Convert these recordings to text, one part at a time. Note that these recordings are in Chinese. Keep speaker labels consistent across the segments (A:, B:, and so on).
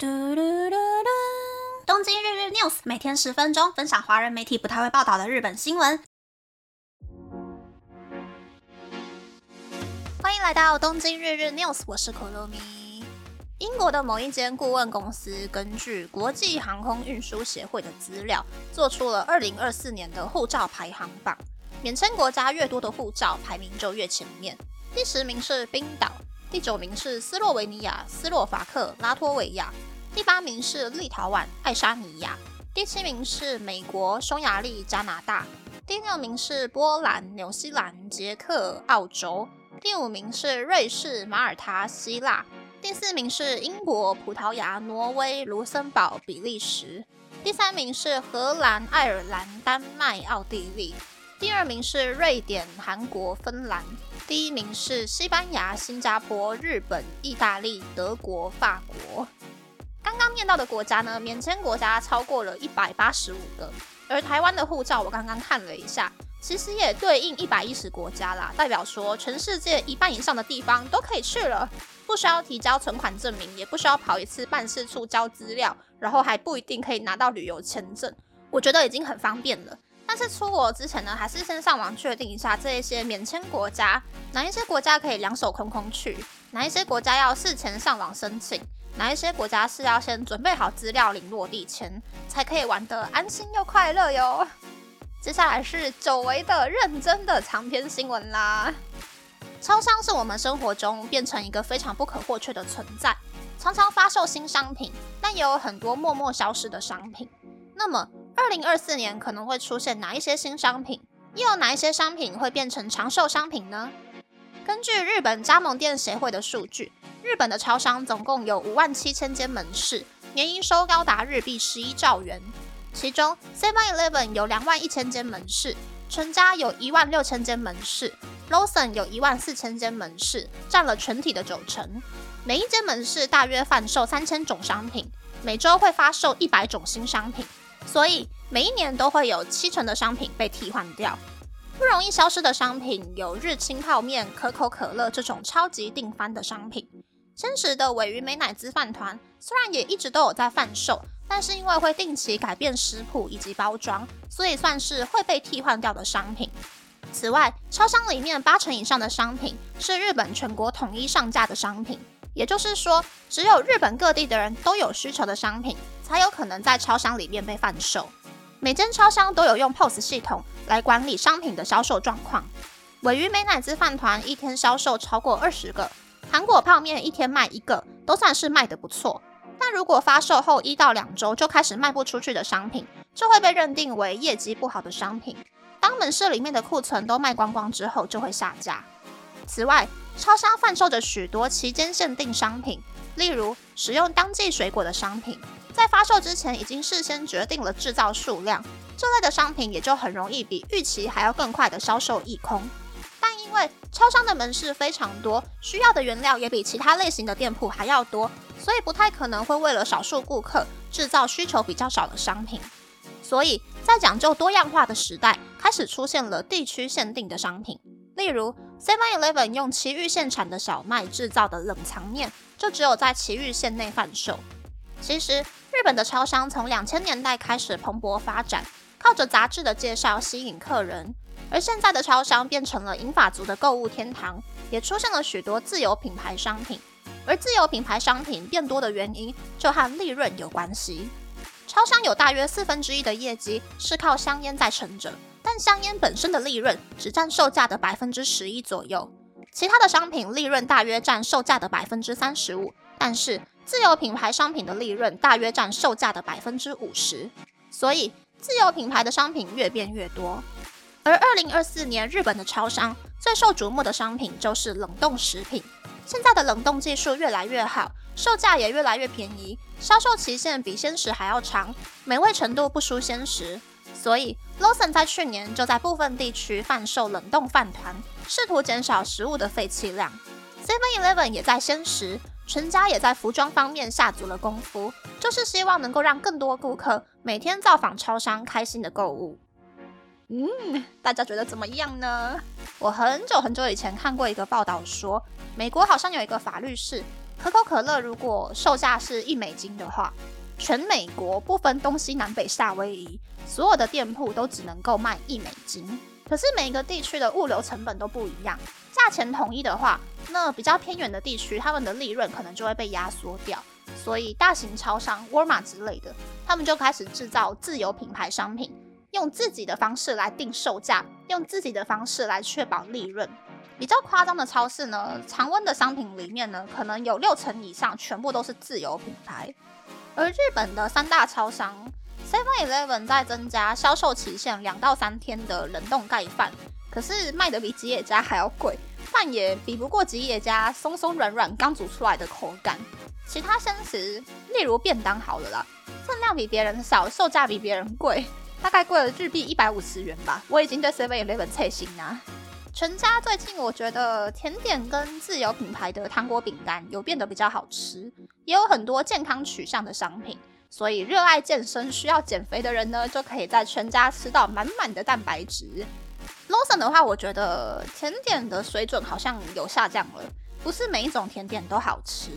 A: 嘟嘟嘟嘟！东京日日 news 每天十分钟，分享华人媒体不太会报道的日本新闻。欢迎来到东京日日 news，我是可乐咪。英国的某一间顾问公司根据国际航空运输协会的资料，做出了二零二四年的护照排行榜。免签国家越多的护照排名就越前面。第十名是冰岛。第九名是斯洛维尼亚、斯洛伐克、拉脱维亚；第八名是立陶宛、爱沙尼亚；第七名是美国、匈牙利、加拿大；第六名是波兰、纽西兰、捷克、澳洲；第五名是瑞士、马耳他、希腊；第四名是英国、葡萄牙、挪威、卢森堡、比利时；第三名是荷兰、爱尔兰、丹麦、奥地利；第二名是瑞典、韩国、芬兰。第一名是西班牙、新加坡、日本、意大利、德国、法国。刚刚念到的国家呢，免签国家超过了一百八十五个。而台湾的护照，我刚刚看了一下，其实也对应一百一十国家啦，代表说全世界一半以上的地方都可以去了，不需要提交存款证明，也不需要跑一次办事处交资料，然后还不一定可以拿到旅游签证。我觉得已经很方便了。但是出国之前呢，还是先上网确定一下这一些免签国家，哪一些国家可以两手空空去，哪一些国家要事前上网申请，哪一些国家是要先准备好资料领落地签，才可以玩得安心又快乐哟。接下来是久违的认真的长篇新闻啦。超商是我们生活中变成一个非常不可或缺的存在，常常发售新商品，但也有很多默默消失的商品。那么二零二四年可能会出现哪一些新商品？又有哪一些商品会变成长寿商品呢？根据日本加盟店协会的数据，日本的超商总共有五万七千间门市，年营收高达日币十一兆元。其中，Seven Eleven 有两万一千间门市，全家有一万六千间门市，Lawson 有一万四千间门市，占了全体的九成。每一间门市大约贩售三千种商品，每周会发售一百种新商品。所以每一年都会有七成的商品被替换掉，不容易消失的商品有日清泡面、可口可乐这种超级定番的商品。真实的尾鱼美乃滋饭团虽然也一直都有在贩售，但是因为会定期改变食谱以及包装，所以算是会被替换掉的商品。此外，超商里面八成以上的商品是日本全国统一上架的商品。也就是说，只有日本各地的人都有需求的商品，才有可能在超商里面被贩售。每间超商都有用 POS 系统来管理商品的销售状况。尾鱼美乃滋饭团一天销售超过二十个，糖果泡面一天卖一个，都算是卖得不错。但如果发售后一到两周就开始卖不出去的商品，就会被认定为业绩不好的商品。当门市里面的库存都卖光光之后，就会下架。此外，超商贩售着许多期间限定商品，例如使用当季水果的商品，在发售之前已经事先决定了制造数量，这类的商品也就很容易比预期还要更快的销售一空。但因为超商的门市非常多，需要的原料也比其他类型的店铺还要多，所以不太可能会为了少数顾客制造需求比较少的商品。所以在讲究多样化的时代，开始出现了地区限定的商品。例如，Seven Eleven 用奇玉县产的小麦制造的冷藏面，就只有在奇玉县内贩售。其实，日本的超商从两千年代开始蓬勃发展，靠着杂志的介绍吸引客人。而现在的超商变成了银发族的购物天堂，也出现了许多自有品牌商品。而自有品牌商品变多的原因，就和利润有关系。超商有大约四分之一的业绩是靠香烟在撑着。但香烟本身的利润只占售价的百分之十一左右，其他的商品利润大约占售价的百分之三十五，但是自有品牌商品的利润大约占售价的百分之五十，所以自有品牌的商品越变越多。而二零二四年日本的超商最受瞩目的商品就是冷冻食品，现在的冷冻技术越来越好，售价也越来越便宜，销售期限比鲜食还要长，美味程度不输鲜食。所以，Lawson 在去年就在部分地区贩售冷冻饭团，试图减少食物的废弃量。Seven Eleven 也在鲜食，全家也在服装方面下足了功夫，就是希望能够让更多顾客每天造访超商，开心的购物。嗯，大家觉得怎么样呢？我很久很久以前看过一个报道，说美国好像有一个法律是，可口可乐如果售价是一美金的话，全美国不分东西南北夏威夷，所有的店铺都只能够卖一美金。可是每个地区的物流成本都不一样，价钱统一的话，那比较偏远的地区，他们的利润可能就会被压缩掉。所以大型超商沃尔玛之类的，他们就开始制造自有品牌商品，用自己的方式来定售价，用自己的方式来确保利润。比较夸张的超市呢，常温的商品里面呢，可能有六成以上全部都是自有品牌。而日本的三大超商 Seven Eleven 在增加销售期限两到三天的冷冻盖饭，可是卖的比吉野家还要贵，饭也比不过吉野家松松软软刚煮出来的口感。其他鲜食，例如便当好了啦，分量比别人少，售价比别人贵，大概贵了日币一百五十元吧。我已经对 Seven Eleven 脆心啦。全家最近我觉得甜点跟自有品牌的糖果饼干有变得比较好吃，也有很多健康取向的商品，所以热爱健身需要减肥的人呢，就可以在全家吃到满满的蛋白质。Lawson 的话，我觉得甜点的水准好像有下降了，不是每一种甜点都好吃。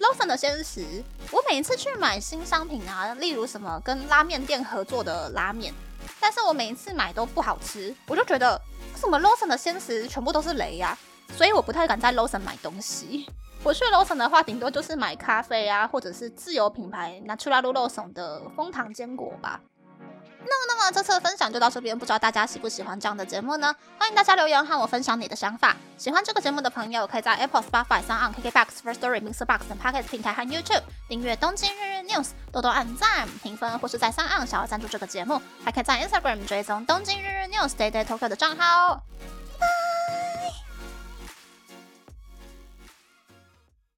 A: Lawson 的鲜食，我每一次去买新商品啊，例如什么跟拉面店合作的拉面，但是我每一次买都不好吃，我就觉得。什么 Lawson 的鲜食全部都是雷呀，所以我不太敢在 Lawson 买东西。我去 Lawson 的话，顶多就是买咖啡啊，或者是自有品牌 Natural Lawson 的枫糖坚果吧。那么，那么这次的分享就到这边，不知道大家喜不喜欢这样的节目呢？欢迎大家留言和我分享你的想法。喜欢这个节目的朋友，可以在 Apple、Spotify、上 o n KKBox、First Story、Mixer Box 等 Podcast 平台和 YouTube 订阅《东京日日 News》，多多按赞、评分，或是在三按想要赞助这个节目，还可以在 Instagram 追踪《东京日日 News》Day Day Tokyo 的账号哦。